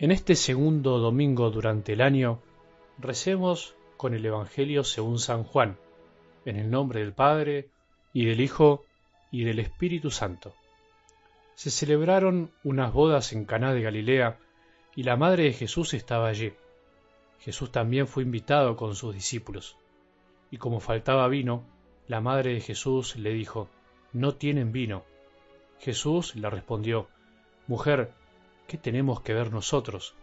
En este segundo domingo durante el año, recemos con el Evangelio según San Juan, en el nombre del Padre, y del Hijo, y del Espíritu Santo. Se celebraron unas bodas en Caná de Galilea, y la madre de Jesús estaba allí. Jesús también fue invitado con sus discípulos. Y como faltaba vino, la madre de Jesús le dijo, No tienen vino. Jesús le respondió, Mujer, ¿qué tenemos que ver nosotros?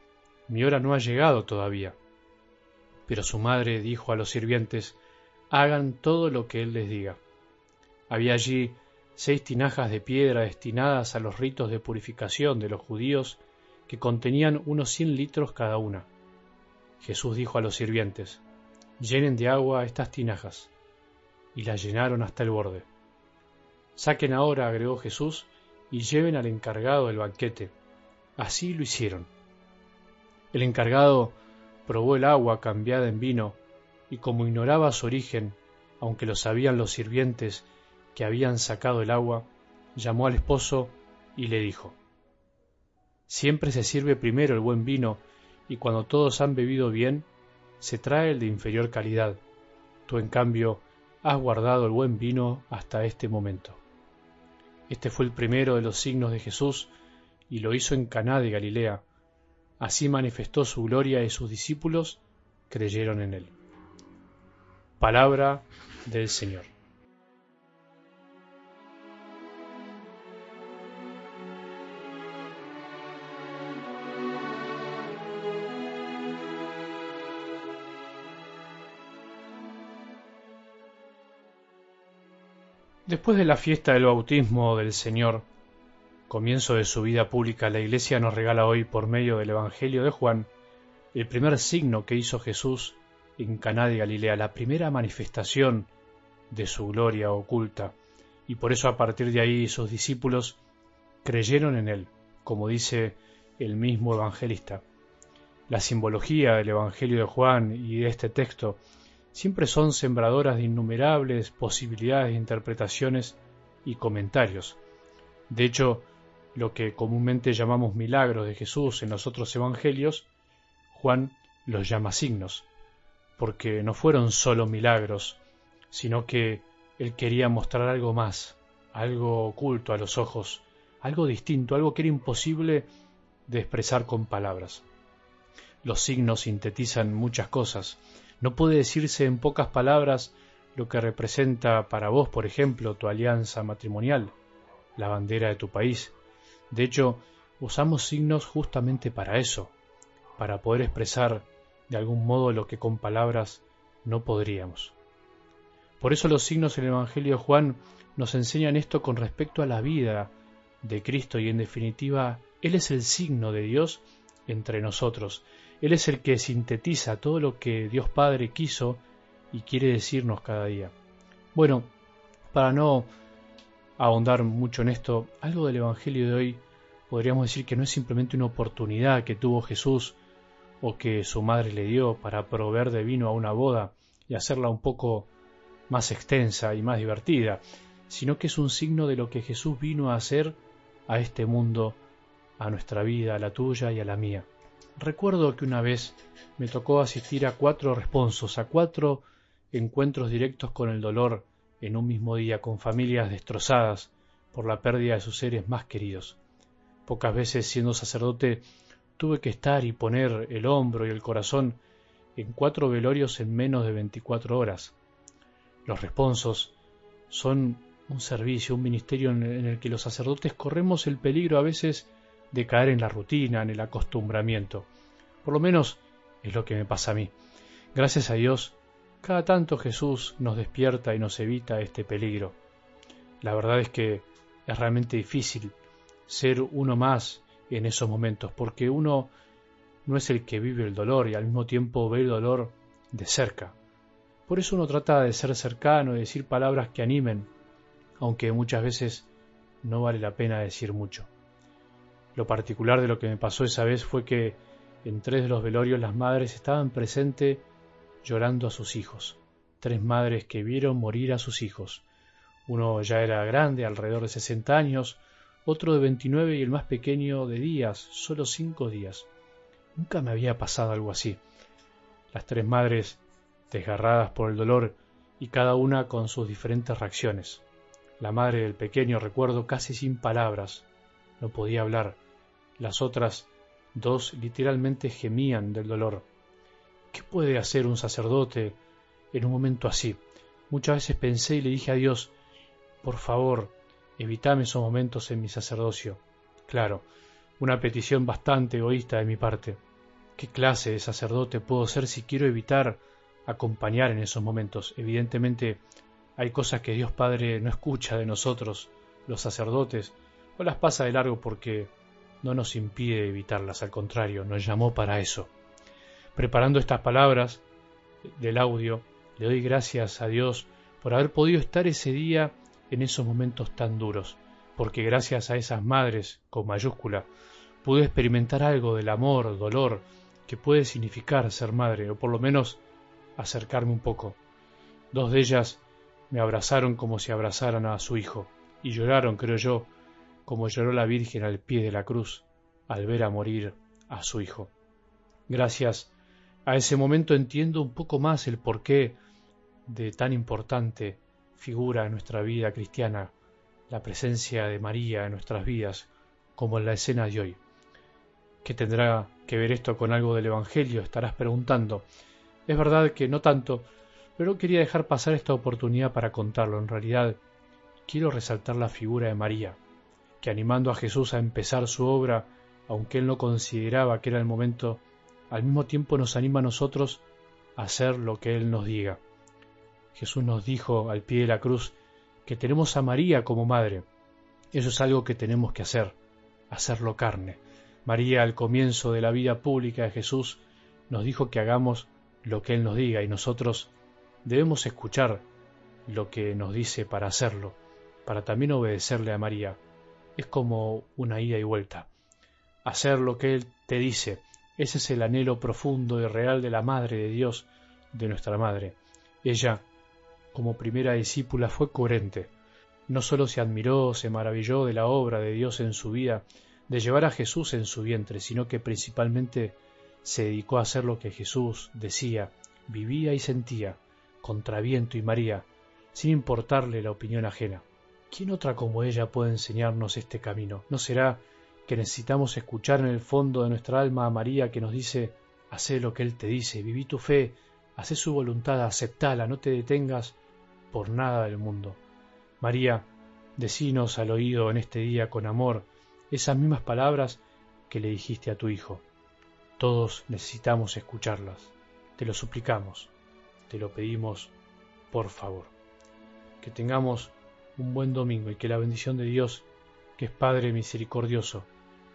Mi hora no ha llegado todavía. Pero su madre dijo a los sirvientes, hagan todo lo que él les diga. Había allí seis tinajas de piedra destinadas a los ritos de purificación de los judíos que contenían unos cien litros cada una. Jesús dijo a los sirvientes, llenen de agua estas tinajas, y las llenaron hasta el borde. Saquen ahora, agregó Jesús, y lleven al encargado del banquete. Así lo hicieron. El encargado probó el agua cambiada en vino, y como ignoraba su origen, aunque lo sabían los sirvientes que habían sacado el agua, llamó al esposo y le dijo, Siempre se sirve primero el buen vino, y cuando todos han bebido bien, se trae el de inferior calidad. Tú, en cambio, has guardado el buen vino hasta este momento. Este fue el primero de los signos de Jesús y lo hizo en Caná de Galilea. Así manifestó su gloria y sus discípulos creyeron en él. Palabra del Señor. Después de la fiesta del bautismo del Señor, comienzo de su vida pública, la Iglesia nos regala hoy, por medio del Evangelio de Juan, el primer signo que hizo Jesús en Caná de Galilea, la primera manifestación de su gloria oculta, y por eso a partir de ahí sus discípulos creyeron en él, como dice el mismo evangelista. La simbología del Evangelio de Juan y de este texto siempre son sembradoras de innumerables posibilidades de interpretaciones y comentarios. De hecho, lo que comúnmente llamamos milagros de Jesús en los otros evangelios, Juan los llama signos, porque no fueron solo milagros, sino que él quería mostrar algo más, algo oculto a los ojos, algo distinto, algo que era imposible de expresar con palabras. Los signos sintetizan muchas cosas. No puede decirse en pocas palabras lo que representa para vos, por ejemplo, tu alianza matrimonial, la bandera de tu país, de hecho, usamos signos justamente para eso, para poder expresar de algún modo lo que con palabras no podríamos. Por eso los signos en el Evangelio de Juan nos enseñan esto con respecto a la vida de Cristo y en definitiva Él es el signo de Dios entre nosotros. Él es el que sintetiza todo lo que Dios Padre quiso y quiere decirnos cada día. Bueno, para no ahondar mucho en esto, algo del Evangelio de hoy podríamos decir que no es simplemente una oportunidad que tuvo Jesús o que su madre le dio para proveer de vino a una boda y hacerla un poco más extensa y más divertida, sino que es un signo de lo que Jesús vino a hacer a este mundo, a nuestra vida, a la tuya y a la mía. Recuerdo que una vez me tocó asistir a cuatro responsos, a cuatro encuentros directos con el dolor en un mismo día con familias destrozadas por la pérdida de sus seres más queridos. Pocas veces siendo sacerdote tuve que estar y poner el hombro y el corazón en cuatro velorios en menos de veinticuatro horas. Los responsos son un servicio, un ministerio en el que los sacerdotes corremos el peligro a veces de caer en la rutina, en el acostumbramiento. Por lo menos es lo que me pasa a mí. Gracias a Dios cada tanto Jesús nos despierta y nos evita este peligro. La verdad es que es realmente difícil ser uno más en esos momentos, porque uno no es el que vive el dolor y al mismo tiempo ve el dolor de cerca. Por eso uno trata de ser cercano y decir palabras que animen, aunque muchas veces no vale la pena decir mucho. Lo particular de lo que me pasó esa vez fue que en tres de los velorios las madres estaban presentes llorando a sus hijos. Tres madres que vieron morir a sus hijos. Uno ya era grande, alrededor de sesenta años, otro de veintinueve y el más pequeño de días, solo cinco días. Nunca me había pasado algo así. Las tres madres, desgarradas por el dolor y cada una con sus diferentes reacciones. La madre del pequeño, recuerdo, casi sin palabras, no podía hablar. Las otras dos literalmente gemían del dolor. ¿Qué puede hacer un sacerdote en un momento así? Muchas veces pensé y le dije a Dios, por favor, evitame esos momentos en mi sacerdocio. Claro, una petición bastante egoísta de mi parte. ¿Qué clase de sacerdote puedo ser si quiero evitar acompañar en esos momentos? Evidentemente hay cosas que Dios Padre no escucha de nosotros, los sacerdotes, o las pasa de largo porque no nos impide evitarlas, al contrario, nos llamó para eso. Preparando estas palabras del audio, le doy gracias a Dios por haber podido estar ese día en esos momentos tan duros, porque gracias a esas madres con mayúscula pude experimentar algo del amor, dolor que puede significar ser madre, o por lo menos acercarme un poco. Dos de ellas me abrazaron como si abrazaran a su hijo, y lloraron, creo yo, como lloró la Virgen al pie de la cruz al ver a morir a su hijo. Gracias a ese momento entiendo un poco más el porqué de tan importante figura en nuestra vida cristiana, la presencia de María en nuestras vidas, como en la escena de hoy. ¿Qué tendrá que ver esto con algo del Evangelio? Estarás preguntando. Es verdad que no tanto, pero quería dejar pasar esta oportunidad para contarlo. En realidad, quiero resaltar la figura de María, que animando a Jesús a empezar su obra, aunque él no consideraba que era el momento, al mismo tiempo nos anima a nosotros a hacer lo que él nos diga. Jesús nos dijo al pie de la cruz que tenemos a María como madre. Eso es algo que tenemos que hacer, hacerlo carne. María al comienzo de la vida pública de Jesús nos dijo que hagamos lo que Él nos diga y nosotros debemos escuchar lo que nos dice para hacerlo, para también obedecerle a María. Es como una ida y vuelta. Hacer lo que Él te dice, ese es el anhelo profundo y real de la Madre de Dios, de nuestra Madre. Ella, como primera discípula, fue coherente. No sólo se admiró, se maravilló de la obra de Dios en su vida, de llevar a Jesús en su vientre, sino que principalmente se dedicó a hacer lo que Jesús decía, vivía y sentía, contra viento y María, sin importarle la opinión ajena. ¿Quién otra como ella puede enseñarnos este camino? ¿No será que necesitamos escuchar en el fondo de nuestra alma a María que nos dice, haz lo que Él te dice, viví tu fe, haz su voluntad, aceptala, no te detengas por nada del mundo. María, decinos al oído en este día con amor esas mismas palabras que le dijiste a tu hijo. Todos necesitamos escucharlas. Te lo suplicamos, te lo pedimos, por favor. Que tengamos un buen domingo y que la bendición de Dios, que es Padre misericordioso,